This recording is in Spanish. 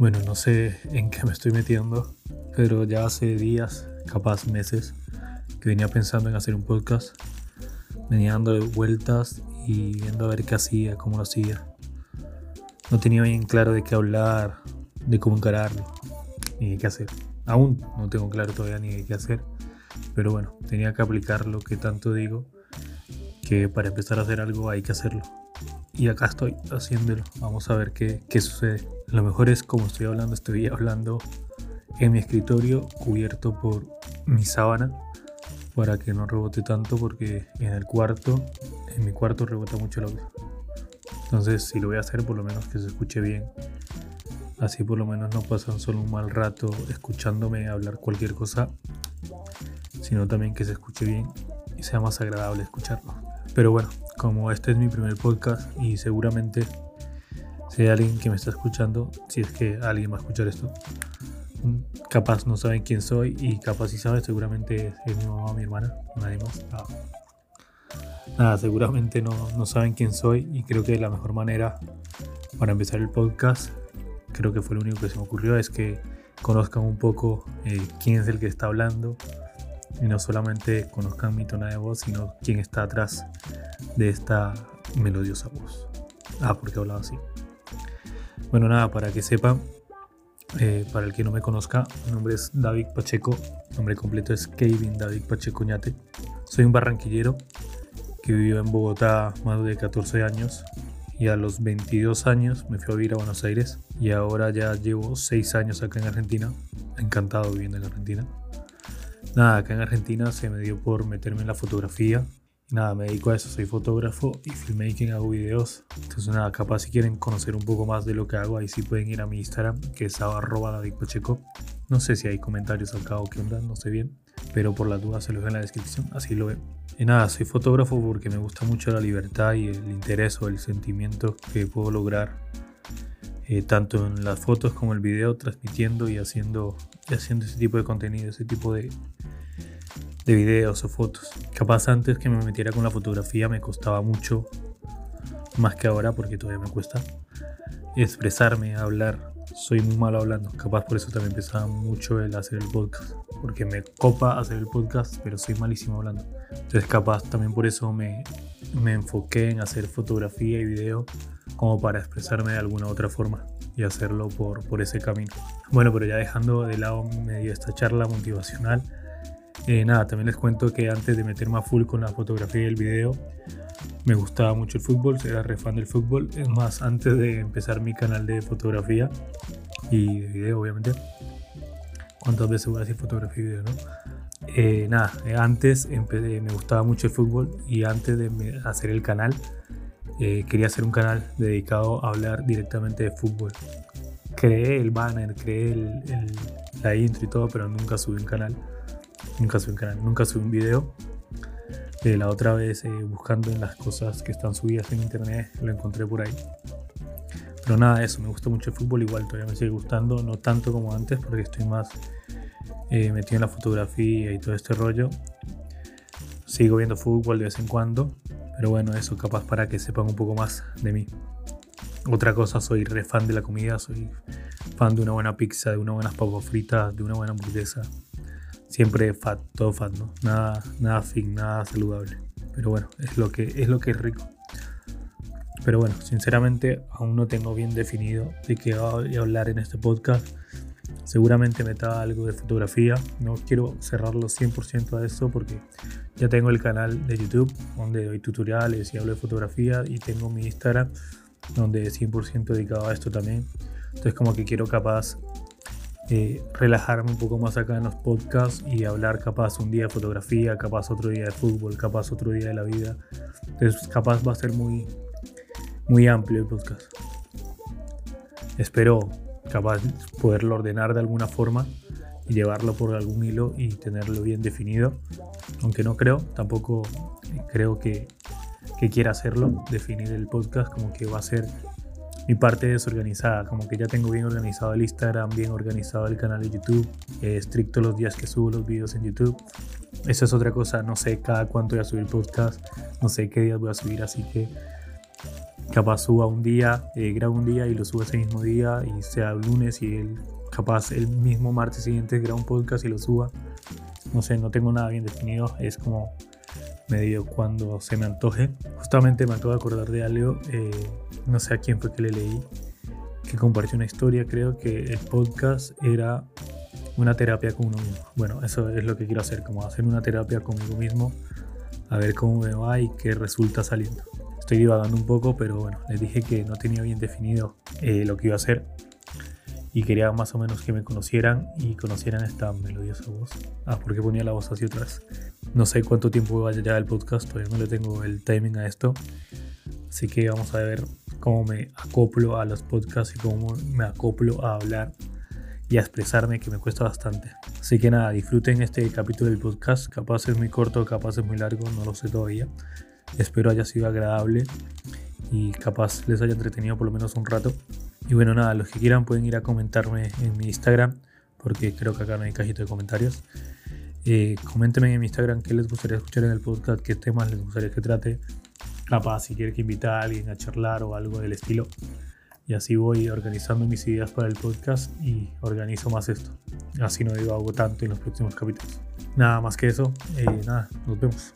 Bueno, no sé en qué me estoy metiendo, pero ya hace días, capaz meses, que venía pensando en hacer un podcast. Venía dando vueltas y viendo a ver qué hacía, cómo lo hacía. No tenía bien claro de qué hablar, de cómo encararlo, ni de qué hacer. Aún no tengo claro todavía ni de qué hacer, pero bueno, tenía que aplicar lo que tanto digo, que para empezar a hacer algo hay que hacerlo. Y acá estoy haciéndolo. Vamos a ver qué, qué sucede. Lo mejor es como estoy hablando, estoy hablando en mi escritorio cubierto por mi sábana para que no rebote tanto porque en el cuarto, en mi cuarto rebota mucho el audio. Entonces si lo voy a hacer por lo menos que se escuche bien. Así por lo menos no pasan solo un mal rato escuchándome hablar cualquier cosa, sino también que se escuche bien y sea más agradable escucharlo. Pero bueno, como este es mi primer podcast y seguramente si hay alguien que me está escuchando, si es que alguien va a escuchar esto, capaz no saben quién soy y capaz si sabe, seguramente es mi mamá o mi hermana, nadie más. Ah. Nada, seguramente no, no saben quién soy y creo que la mejor manera para empezar el podcast, creo que fue lo único que se me ocurrió, es que conozcan un poco eh, quién es el que está hablando, y no solamente conozcan mi tono de voz, sino quién está atrás de esta melodiosa voz. Ah, porque he hablado así. Bueno, nada, para que sepan, eh, para el que no me conozca, mi nombre es David Pacheco, nombre completo es Kevin David Pacheco Ñate. Soy un barranquillero que vivió en Bogotá más de 14 años y a los 22 años me fui a vivir a Buenos Aires y ahora ya llevo 6 años acá en Argentina, encantado viviendo en Argentina. Nada, acá en Argentina se me dio por meterme en la fotografía. Nada, me dedico a eso, soy fotógrafo y filmmaking, hago videos. Entonces nada, capaz si quieren conocer un poco más de lo que hago, ahí sí pueden ir a mi Instagram, que es arroba David Pacheco. No sé si hay comentarios acá o qué onda, no sé bien, pero por las dudas se los dejo en la descripción, así lo ven. Y nada, soy fotógrafo porque me gusta mucho la libertad y el interés o el sentimiento que puedo lograr eh, tanto en las fotos como el video, transmitiendo y haciendo, y haciendo ese tipo de contenido, ese tipo de, de videos o fotos. Capaz antes que me metiera con la fotografía me costaba mucho, más que ahora porque todavía me cuesta, expresarme, hablar. Soy muy malo hablando, capaz por eso también empezaba mucho el hacer el podcast, porque me copa hacer el podcast, pero soy malísimo hablando. Entonces capaz también por eso me, me enfoqué en hacer fotografía y video como para expresarme de alguna otra forma y hacerlo por, por ese camino. Bueno, pero ya dejando de lado medio esta charla motivacional, eh, nada, también les cuento que antes de meterme a full con la fotografía y el video, me gustaba mucho el fútbol, era re fan del fútbol. Es más, antes de empezar mi canal de fotografía y de video, obviamente, ¿cuántas veces voy a decir fotografía y video, no? Eh, nada, eh, antes me gustaba mucho el fútbol y antes de hacer el canal, quería hacer un canal dedicado a hablar directamente de fútbol. Creé el banner, creé el, la intro y todo, pero nunca subí un canal. Nunca subí un canal, nunca subí un video. Eh, la otra vez eh, buscando en las cosas que están subidas en internet lo encontré por ahí. Pero nada, eso, me gusta mucho el fútbol, igual todavía me sigue gustando, no tanto como antes porque estoy más eh, metido en la fotografía y todo este rollo. Sigo viendo fútbol de vez en cuando, pero bueno, eso capaz para que sepan un poco más de mí. Otra cosa, soy re fan de la comida, soy fan de una buena pizza, de unas buenas papas fritas, de una buena hamburguesa siempre fat, todo fat, ¿no? Nada, nada fit, nada saludable. Pero bueno, es lo que es, lo que es rico. Pero bueno, sinceramente aún no tengo bien definido de qué voy a hablar en este podcast. Seguramente meta algo de fotografía. No quiero cerrarlo 100% a eso porque ya tengo el canal de YouTube donde doy tutoriales y hablo de fotografía y tengo mi Instagram donde es 100% dedicado a esto también. Entonces como que quiero capaz eh, relajarme un poco más acá en los podcasts y hablar capaz un día de fotografía, capaz otro día de fútbol, capaz otro día de la vida. Entonces capaz va a ser muy, muy amplio el podcast. Espero capaz poderlo ordenar de alguna forma y llevarlo por algún hilo y tenerlo bien definido. Aunque no creo, tampoco creo que, que quiera hacerlo, definir el podcast como que va a ser mi parte desorganizada, como que ya tengo bien organizado el Instagram, bien organizado el canal de YouTube, estricto los días que subo los videos en YouTube. Eso es otra cosa, no sé cada cuánto voy a subir podcast, no sé qué días voy a subir, así que capaz suba un día, eh, grabo un día y lo subo ese mismo día y sea lunes y el, capaz el mismo martes siguiente grabo un podcast y lo suba. No sé, no tengo nada bien definido, es como medio cuando se me antoje. Justamente me acabo de acordar de algo, eh, no sé a quién fue que le leí, que compartió una historia, creo que el podcast era una terapia con uno mismo. Bueno, eso es lo que quiero hacer, como hacer una terapia conmigo mismo, a ver cómo me va y qué resulta saliendo. Estoy divagando un poco, pero bueno, les dije que no tenía bien definido eh, lo que iba a hacer y quería más o menos que me conocieran y conocieran esta melodiosa voz. Ah, porque ponía la voz así atrás. No sé cuánto tiempo vaya ya el podcast, todavía no le tengo el timing a esto. Así que vamos a ver cómo me acoplo a los podcasts y cómo me acoplo a hablar y a expresarme, que me cuesta bastante. Así que nada, disfruten este capítulo del podcast. Capaz es muy corto, capaz es muy largo, no lo sé todavía. Espero haya sido agradable y capaz les haya entretenido por lo menos un rato. Y bueno, nada, los que quieran pueden ir a comentarme en mi Instagram, porque creo que acá no hay cajito de comentarios. Eh, coméntenme en mi Instagram qué les gustaría escuchar en el podcast, qué temas les gustaría que trate. Capaz, si quieren que invite a alguien a charlar o algo del estilo. Y así voy organizando mis ideas para el podcast y organizo más esto. Así no digo algo tanto en los próximos capítulos. Nada más que eso, eh, nada, nos vemos.